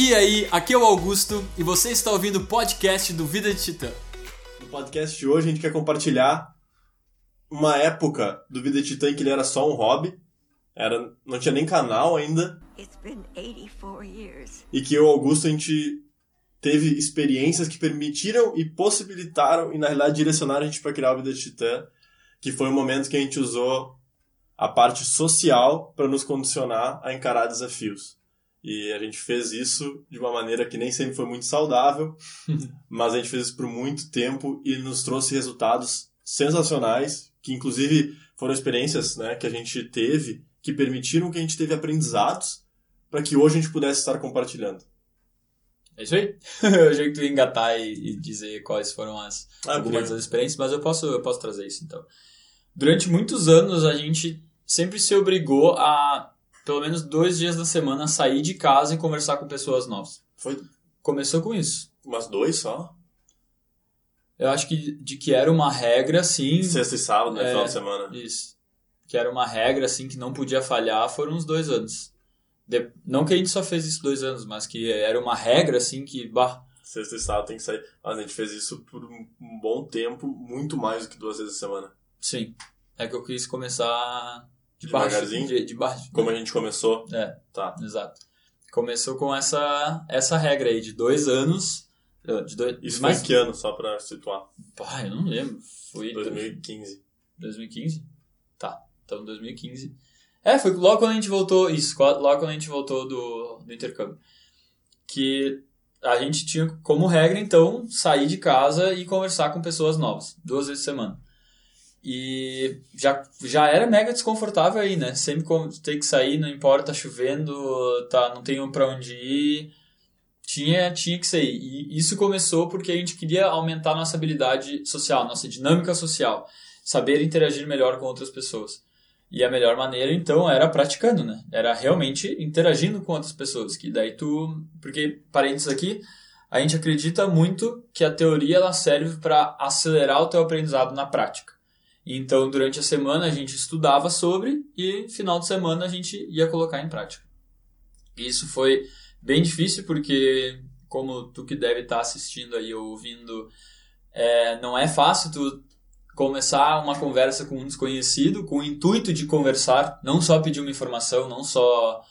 E aí, aqui é o Augusto e você está ouvindo o podcast do Vida de Titã. No podcast de hoje a gente quer compartilhar uma época do Vida de Titã em que ele era só um hobby, era, não tinha nem canal ainda, It's been 84 years. e que eu e o Augusto a gente teve experiências que permitiram e possibilitaram e na realidade direcionaram a gente para criar o Vida de Titã, que foi um momento que a gente usou a parte social para nos condicionar a encarar desafios. E a gente fez isso de uma maneira que nem sempre foi muito saudável, mas a gente fez isso por muito tempo e nos trouxe resultados sensacionais, que inclusive foram experiências né, que a gente teve que permitiram que a gente teve aprendizados para que hoje a gente pudesse estar compartilhando. É isso aí? eu achei que tu ia engatar e, e dizer quais foram as, Ah, algumas das experiências, mas eu posso, eu posso trazer isso então. Durante muitos anos a gente sempre se obrigou a, pelo menos dois dias da semana, sair de casa e conversar com pessoas novas. Foi Começou com isso. umas dois só? Eu acho que de que era uma regra, sim. Sexta e sábado, né? É. Final de semana. Isso. Que era uma regra, assim, que não podia falhar, foram uns dois anos. De- Não que a gente só fez isso dois anos, mas que era uma regra, assim, que, bah, Sexta e sábado tem que sair. Mas a gente fez isso por um um bom tempo, muito mais do que duas vezes a semana. sim. É que eu quis começar de baixo. De, de baixo. Como a gente começou, É, tá. exato. Começou com essa, essa regra aí, de dois anos. eh, De dois, Isso mais foi em que ano, só pra situar? Pá, eu não lembro. Foi 2015. 2015? Tá, então 2015. É, foi logo quando a gente voltou, isso, logo quando a gente voltou do, do intercâmbio. Que a gente tinha como regra, então, sair de casa e conversar com pessoas novas, duas vezes por semana. E já, já era mega desconfortável aí, né? Sempre ter que sair, não importa, tá chovendo, tá, não tenho pra onde ir. Tinha, tinha que sair. E isso começou porque a gente queria aumentar nossa habilidade social, nossa dinâmica social saber interagir melhor com outras pessoas. E a melhor maneira, então, era praticando, né? Era realmente interagindo com outras pessoas. Que daí tu... Porque, parênteses aqui, a gente acredita muito que a teoria ela serve para acelerar o teu aprendizado na prática. Então, durante a semana, a gente estudava sobre e, final de semana, a gente ia colocar em prática. Isso foi bem difícil porque, como tu que deve estar assistindo aí ou ouvindo, é, não é fácil tu começar uma conversa com um desconhecido com o intuito de conversar, não só pedir uma informação, não só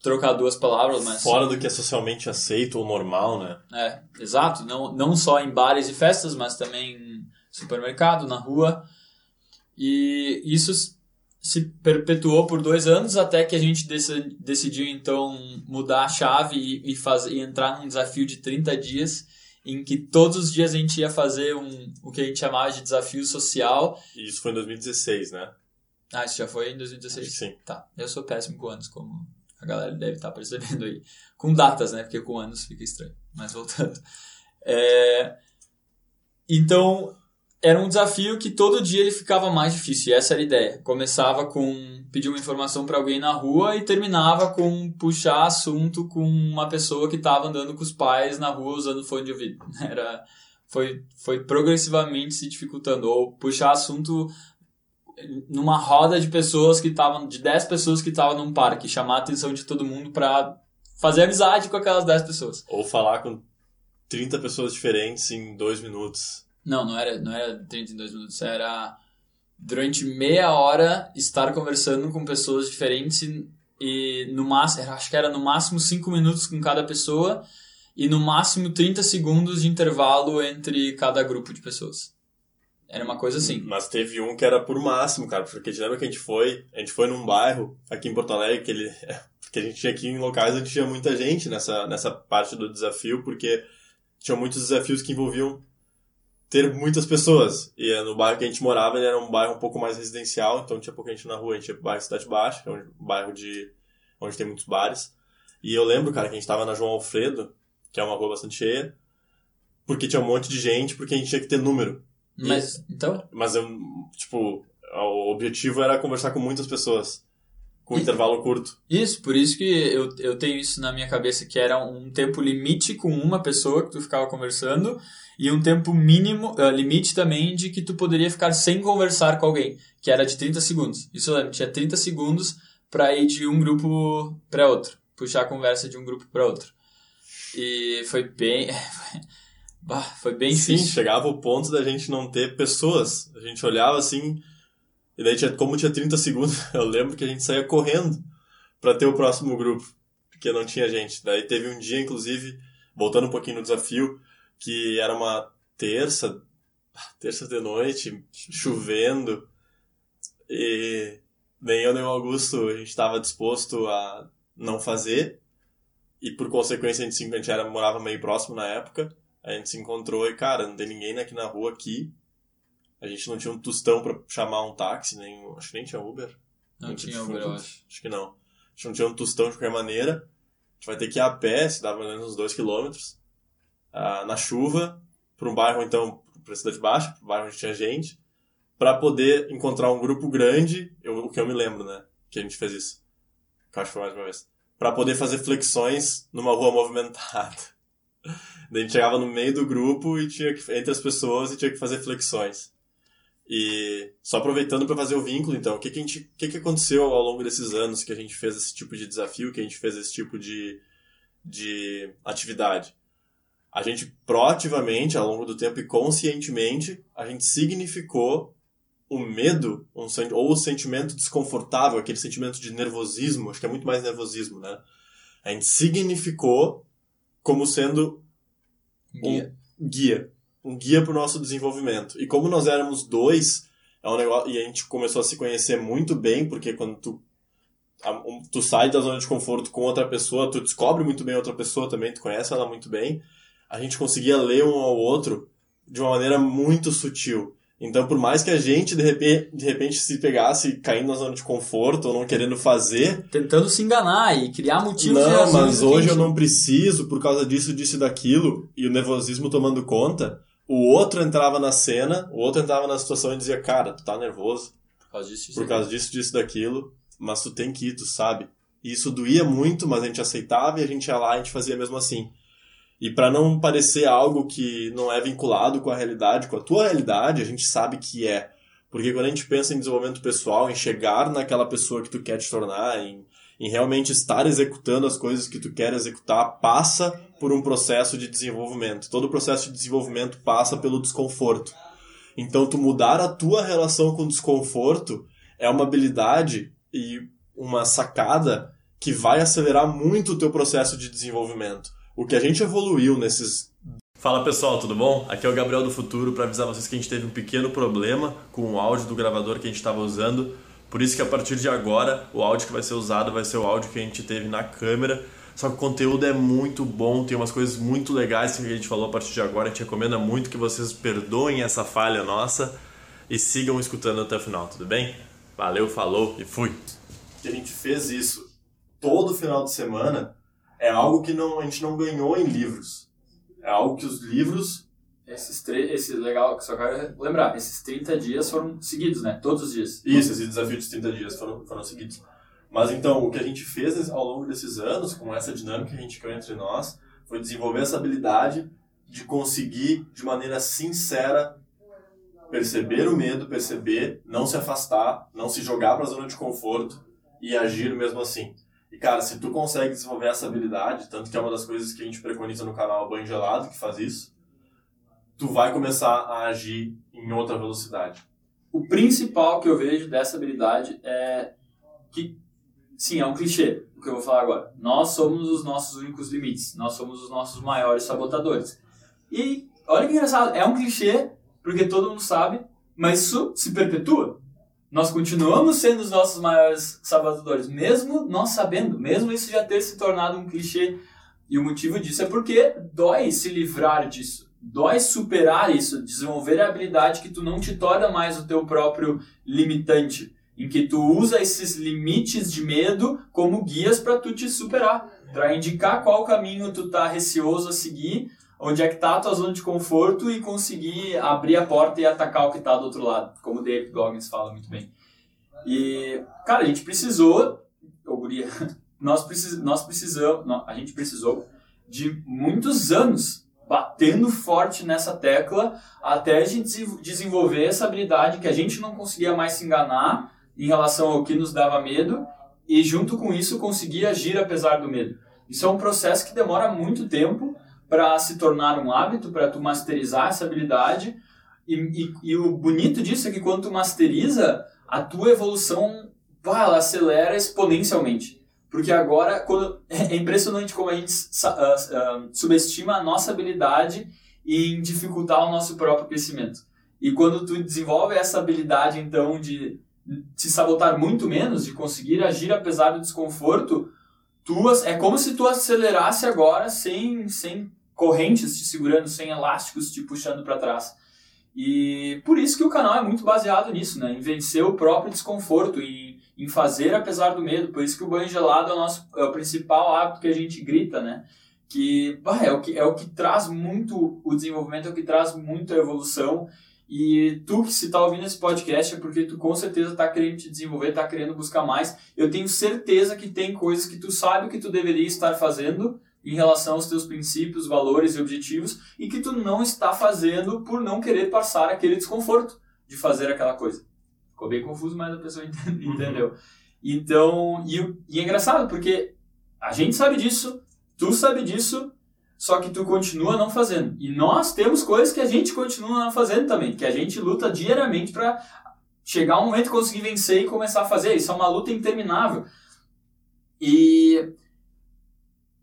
trocar duas palavras, mas Fora do que é socialmente aceito ou normal, né? é, exato, não, não só em bares e festas, mas também em supermercado, na rua. E isso se perpetuou por dois anos até que a gente deci- decidiu então mudar a chave e, e, fazer, e entrar num desafio de 30 dias em que todos os dias a gente ia fazer um, o que a gente chamava de desafio social. E isso foi em 2016, né? Ah, isso já foi em Acho 2016? que sim. Tá, eu sou péssimo com anos, como a galera deve estar percebendo aí. Com datas, né? Porque com anos fica estranho. Mas voltando. É, Então, era um desafio que todo dia ele ficava mais difícil. E essa era a ideia. Começava com pedir uma informação para alguém na rua e terminava com puxar assunto com uma pessoa que estava andando com os pais na rua usando fone de ouvido. Era, foi, foi progressivamente se dificultando. Ou puxar assunto numa roda de pessoas que estavam, de 10 pessoas que estavam num parque, chamar a atenção de todo mundo pra fazer amizade com aquelas 10 pessoas. Ou falar com 30 pessoas diferentes em dois minutos. Não, não era, não era 32 minutos, era durante meia hora estar conversando com pessoas diferentes e, no máximo, acho que era no máximo 5 minutos com cada pessoa e no máximo 30 segundos de intervalo entre cada grupo de pessoas. Era uma coisa assim. Mas teve um que era por máximo, cara, porque te lembra que a gente foi, a gente foi num bairro aqui em Porto Alegre, que ele, porque a gente tinha aqui em locais onde tinha muita gente nessa, nessa parte do desafio, porque tinha muitos desafios que envolviam ter muitas pessoas. E eh, no bairro que a gente morava, ele era um bairro um pouco mais residencial, então tinha pouca gente na rua, a gente ia pro bairro Cidade Baixa, que é um bairro de onde tem muitos bares. E eu lembro, cara, que a gente tava na João Alfredo, que é uma rua bastante cheia, porque tinha um monte de gente, porque a gente tinha que ter número. Mas, então, Mas eu, tipo, o objetivo era conversar com muitas pessoas. Com E- intervalo curto. Isso, por isso que eu, eu tenho isso na minha cabeça, que era um tempo limite com uma pessoa que tu ficava conversando e um tempo mínimo, eh, limite também de que tu poderia ficar sem conversar com alguém, que era de 30 segundos. Isso eu lembro, tinha 30 segundos pra ir de um grupo pra outro, puxar a conversa de um grupo pra outro. E foi bem. Bah, foi bem Sim, difícil. chegava o ponto da gente não ter pessoas. A gente olhava assim, e daí tinha, como tinha 30 segundos, eu lembro que a gente saía correndo pra ter o próximo grupo, porque não tinha gente. Daí teve um dia, inclusive, voltando um pouquinho no desafio, que era uma terça, terça de noite, chovendo, e nem eu nem o Augusto a gente estava disposto a não fazer, e por consequência a gente, se- a gente era, morava meio próximo na época, a gente se encontrou e, cara, não tem ninguém aqui na rua aqui. A gente não tinha um tostão pra chamar um táxi, nem, acho que nem tinha Uber. Não tinha Uber, eu acho. Acho que não. A gente não tinha um tostão de qualquer maneira. A gente vai ter que ir a pé, se dá mais ou menos uns 2 quilômetros, ah, na chuva, para um bairro, então, pra Cidade Baixa, pro bairro onde tinha gente, para poder encontrar um grupo grande, eu, o que eu me lembro, né, que a gente fez isso. Eu acho que foi mais uma vez. Para poder fazer flexões numa rua movimentada. Daí a gente chegava no meio do grupo e tinha que, entre as pessoas e tinha que fazer flexões. E só aproveitando para fazer o vínculo, então, o que, que, a gente, que, que aconteceu ao longo desses anos que a gente fez esse tipo de desafio, que a gente fez esse tipo de, de atividade? A gente proativamente, ao longo do tempo e conscientemente, a gente significou o medo um, ou o sentimento desconfortável, aquele sentimento de nervosismo, acho que é muito mais nervosismo, né? A gente significou como sendo Guia. um guia. Um guia para o nosso desenvolvimento. E como nós éramos dois, é um negócio, e a gente começou a se conhecer muito bem, porque quando tu, a- um- tu sai da zona de conforto com outra pessoa, tu descobre muito bem outra pessoa também, tu conhece ela muito bem, a gente conseguia ler um ao outro de uma maneira muito sutil. Então, por mais que a gente, de repente, de repente se pegasse caindo na zona de conforto ou não querendo fazer, Tentando se enganar e criar motivos não, mas hoje eu gente- não preciso por causa disso, disso e daquilo, e o nervosismo tomando conta, o outro entrava na cena, o outro entrava na situação e dizia, cara, tu tá nervoso Por causa disso, por isso causa disso, disso daquilo, mas tu tem que ir, tu sabe. E isso doía muito, mas a gente aceitava e a gente ia lá e a gente fazia mesmo assim. E pra não parecer algo que não é vinculado com a realidade, com a tua realidade, a gente sabe que é. Porque quando a gente pensa em desenvolvimento pessoal, em chegar naquela pessoa que tu quer te tornar, em, em realmente estar executando as coisas que tu quer executar, passa por um processo de desenvolvimento. Todo processo de desenvolvimento passa pelo desconforto. Então, tu mudar a tua relação com o desconforto é uma habilidade e uma sacada que vai acelerar muito o teu processo de desenvolvimento. O que a gente evoluiu nesses. Fala pessoal, tudo bom? Aqui é o Gabriel do Futuro para avisar vocês que a gente teve um pequeno problema com o áudio do gravador que a gente estava usando. Por isso que a partir de agora o áudio que vai ser usado vai ser o áudio que a gente teve na câmera. Só que o conteúdo é muito bom, tem umas coisas muito legais que a gente falou a partir de agora. A gente recomenda muito que vocês perdoem essa falha nossa e sigam escutando até o final, tudo bem? Valeu, falou e fui! Que a gente fez isso todo final de semana é algo que não, a gente não ganhou em livros. É algo que os livros. Esses três, esse legal, só quero lembrar, esses 30 dias foram seguidos, né? Todos os dias. Isso, esse desafio de 30 dias foram, foram seguidos. Mas então, o que a gente fez ao longo desses anos, com essa dinâmica que a gente criou entre nós, foi desenvolver essa habilidade de conseguir, de maneira sincera, perceber o medo, perceber, não se afastar, não se jogar para a zona de conforto e agir mesmo assim. E cara, se tu consegue desenvolver essa habilidade, tanto que é uma das coisas que a gente preconiza no canal Banho Gelado, que faz isso, tu vai começar a agir em outra velocidade. O principal que eu vejo dessa habilidade é que, sim, é um clichê, o que eu vou falar agora. Nós somos os nossos únicos limites, nós somos os nossos maiores sabotadores. E olha que engraçado, é um clichê, porque todo mundo sabe, mas isso se perpetua. Nós continuamos sendo os nossos maiores sabotadores, mesmo nós sabendo, mesmo isso já ter se tornado um clichê. E o motivo disso é porque dói se livrar disso. Dói superar isso, desenvolver a habilidade que tu não te torna mais o teu próprio limitante, em que tu usa esses limites de medo como guias para tu te superar, para indicar qual caminho tu tá receoso a seguir, onde é que tá a tua zona de conforto e conseguir abrir a porta e atacar o que tá do outro lado, como o David Goggins fala muito bem. E, cara, a gente precisou, ô guria, nós, precis, nós precisamos, a gente precisou de muitos anos batendo forte nessa tecla até a gente desenvolver essa habilidade que a gente não conseguia mais se enganar em relação ao que nos dava medo e junto com isso conseguir agir apesar do medo. Isso é um processo que demora muito tempo para se tornar um hábito, para tu masterizar essa habilidade. E, e, e, o bonito disso é que quando tu masteriza, a tua evolução pá, ela acelera exponencialmente. Porque agora quando, é impressionante como a gente uh, uh, subestima a nossa habilidade em dificultar o nosso próprio crescimento. E quando tu desenvolve essa habilidade, então, de te sabotar muito menos, de conseguir agir apesar do desconforto, tu, é como se tu acelerasse agora sem, sem correntes te segurando, sem elásticos te puxando para trás. E por isso que o canal é muito baseado nisso, né? Em vencer o próprio desconforto, em, em fazer apesar do medo. Por isso que o banho gelado é o nosso é o principal hábito que a gente grita, né? Que bah, é, o que é o que traz muito o desenvolvimento, é o que traz muito a evolução e tu que se está ouvindo esse podcast é porque tu com certeza está querendo te desenvolver, está querendo buscar mais. Eu tenho certeza que tem coisas que tu sabe que tu deveria estar fazendo em relação aos teus princípios, valores e objetivos e que tu não está fazendo por não querer passar aquele desconforto de fazer aquela coisa. Ficou bem confuso, mas a pessoa entendeu. Então, e, e é engraçado porque a gente sabe disso, tu sabe disso, só que tu continua não fazendo. E nós temos coisas que a gente continua não fazendo também, que a gente luta diariamente para chegar um momento conseguir vencer e começar a fazer. Isso é uma luta interminável. E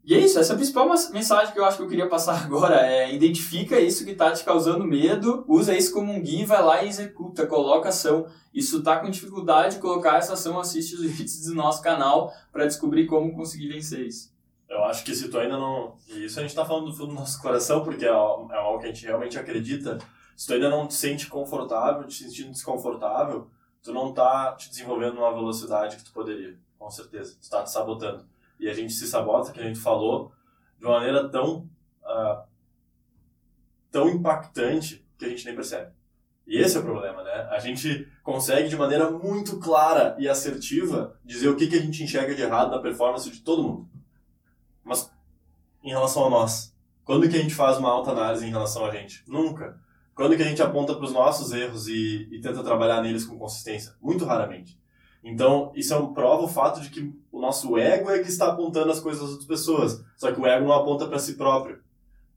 e é isso, essa é a principal mensagem que eu acho que eu queria passar agora é identifica isso que está te causando medo, usa isso como um guia, vai lá e executa, coloca ação. Isso está com dificuldade de colocar essa ação, assiste os vídeos do nosso canal para descobrir como conseguir vencer isso. Eu acho que se tu ainda não. E isso a gente está falando do fundo do nosso coração, porque é, é algo que a gente realmente acredita. Se tu ainda não te sente confortável, te sentindo desconfortável, tu não tá te desenvolvendo numa velocidade que tu poderia, com certeza. Tu tá te sabotando. E a gente se sabota, que a gente falou, de uma maneira tão. Uh, tão impactante que a gente nem percebe. E esse é o problema, né? A gente consegue de maneira muito clara e assertiva dizer o que, que a gente enxerga de errado na performance de todo mundo. Mas em relação a nós, quando que a gente faz uma alta análise em relação a gente? Nunca. Quando que a gente aponta para os nossos erros e, e, tenta trabalhar neles com consistência? Muito raramente. Então, isso é um prova o fato de que o nosso ego é que está apontando as coisas das outras pessoas. Só que o ego não aponta para si próprio.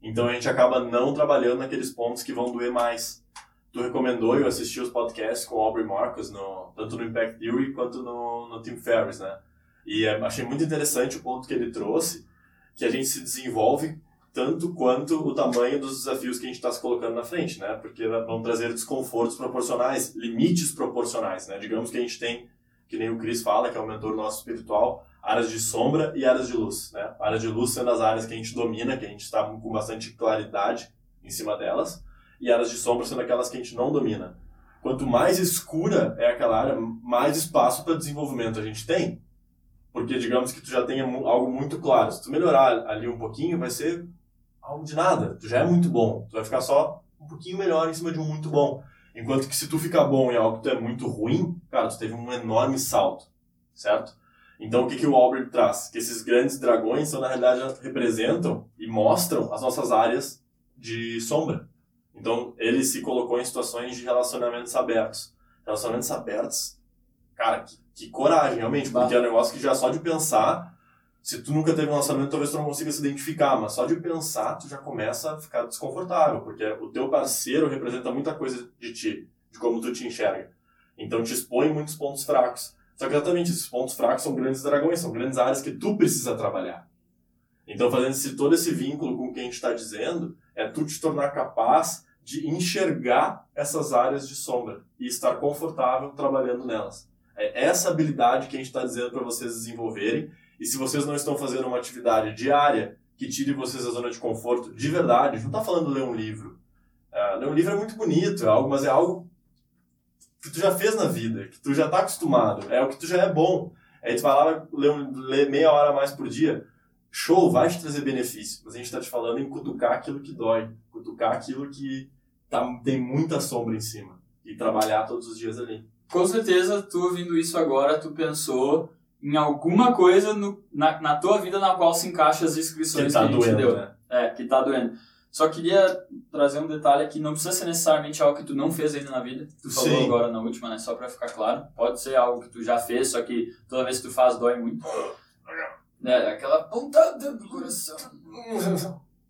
Então, a gente acaba não trabalhando naqueles pontos que vão doer mais. Tu recomendou, eu assisti os podcasts com o Aubrey Marcus, no, tanto no Impact Theory quanto no, no Tim Ferriss, né? E é, achei muito interessante o ponto que ele trouxe, que a gente se desenvolve tanto quanto o tamanho dos desafios que a gente está se colocando na frente, né? Porque vão trazer desconfortos proporcionais, limites proporcionais, né? Digamos que a gente tem, que nem o Chris fala, que é o mentor nosso espiritual, áreas de sombra e áreas de luz, né? Áreas de luz sendo as áreas que a gente domina, que a gente está com bastante claridade em cima delas, e áreas de sombra sendo aquelas que a gente não domina. Quanto mais escura é aquela área, mais espaço para desenvolvimento a gente tem. Porque digamos que tu já tenha algo muito claro. Se tu melhorar ali um pouquinho, vai ser algo de nada. Tu já é muito bom. Tu vai ficar só um pouquinho melhor em cima de um muito bom. Enquanto que se tu ficar bom em algo que tu é muito ruim, cara, tu teve um enorme salto, certo? Então o que, que o Albert traz? Que esses grandes dragões são, na realidade, representam e mostram as nossas áreas de sombra. Então ele se colocou em situações de relacionamentos abertos. Relacionamentos abertos, cara, que que coragem, realmente, porque é um negócio que já só de pensar, se tu nunca teve um lançamento, talvez tu não consiga se identificar, mas só de pensar, tu já começa a ficar desconfortável, porque o teu parceiro representa muita coisa de ti, de como tu te enxerga. Então te expõe muitos pontos fracos. Só que exatamente esses pontos fracos são grandes dragões, são grandes áreas que tu precisa trabalhar. Então, fazendo esse, todo esse vínculo com o que a gente está dizendo, é tu te tornar capaz de enxergar essas áreas de sombra e estar confortável trabalhando nelas. É essa habilidade que a gente está dizendo para vocês desenvolverem. E se vocês não estão fazendo uma atividade diária que tire vocês da zona de conforto de verdade, não está falando ler um livro. Uh, ler um livro é muito bonito, é algo, mas é algo que tu já fez na vida, que tu já está acostumado, é o que tu já é bom. Aí tu vai lá ler, ler meia hora a mais por dia, show, vai te trazer benefício. Mas a gente está te falando em cutucar aquilo que dói, cutucar aquilo que tá, tem muita sombra em cima e trabalhar todos os dias ali com certeza tu ouvindo isso agora, tu pensou em alguma coisa no, na, na tua vida na qual se encaixa as inscrições que, tá que a gente doendo, deu. Né? É, que tá doendo. Só queria trazer um detalhe aqui, não precisa ser necessariamente algo que tu não fez ainda na vida. Tu falou Sim. agora na última, né? Só pra ficar claro. Pode ser algo que tu já fez, só que toda vez que tu faz dói muito. né? Aquela pontada do coração.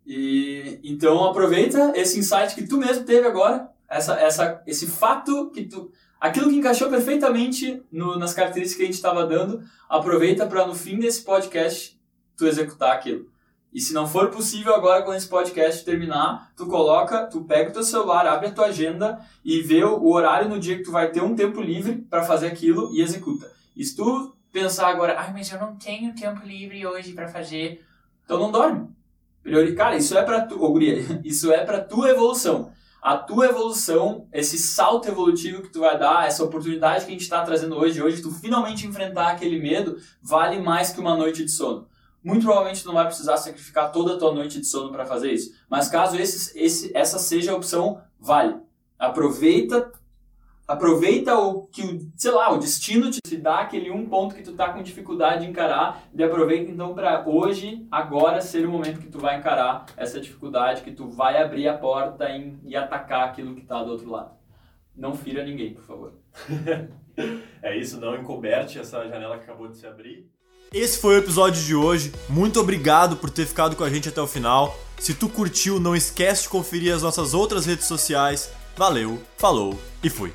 E então aproveita esse insight que tu mesmo teve agora, essa, essa, esse fato que tu, aquilo que encaixou perfeitamente no, nas características que a gente estava dando, aproveita para no fim desse podcast tu executar aquilo. E se não for possível agora quando esse podcast terminar, tu coloca, tu pega o teu celular, abre a tua agenda e vê o horário no dia que tu vai ter um tempo livre para fazer aquilo e executa. E se tu pensar agora, ai, mas eu não tenho tempo livre hoje para fazer, então não dorme. Cara, isso é para tu, oh, guria, isso é para tua evolução. A tua evolução, esse salto evolutivo que tu vai dar, essa oportunidade que a gente está trazendo hoje, hoje tu finalmente enfrentar aquele medo, vale mais que uma noite de sono. Muito provavelmente tu não vai precisar sacrificar toda a tua noite de sono para fazer isso. Mas caso esse, esse, essa seja a opção, vale. Aproveita aproveita o que o, sei lá, o destino te dá aquele um ponto que tu tá com dificuldade de encarar e aproveita então para hoje, agora ser o momento que tu vai encarar essa dificuldade, que tu vai abrir a porta e, e atacar aquilo que tá do outro lado. Não fira ninguém, por favor. é isso, não encoberte essa janela que acabou de se abrir. Esse foi o episódio de hoje. Muito obrigado por ter ficado com a gente até o final. Se tu curtiu, não esquece de conferir as nossas outras redes sociais. Valeu, falou e fui.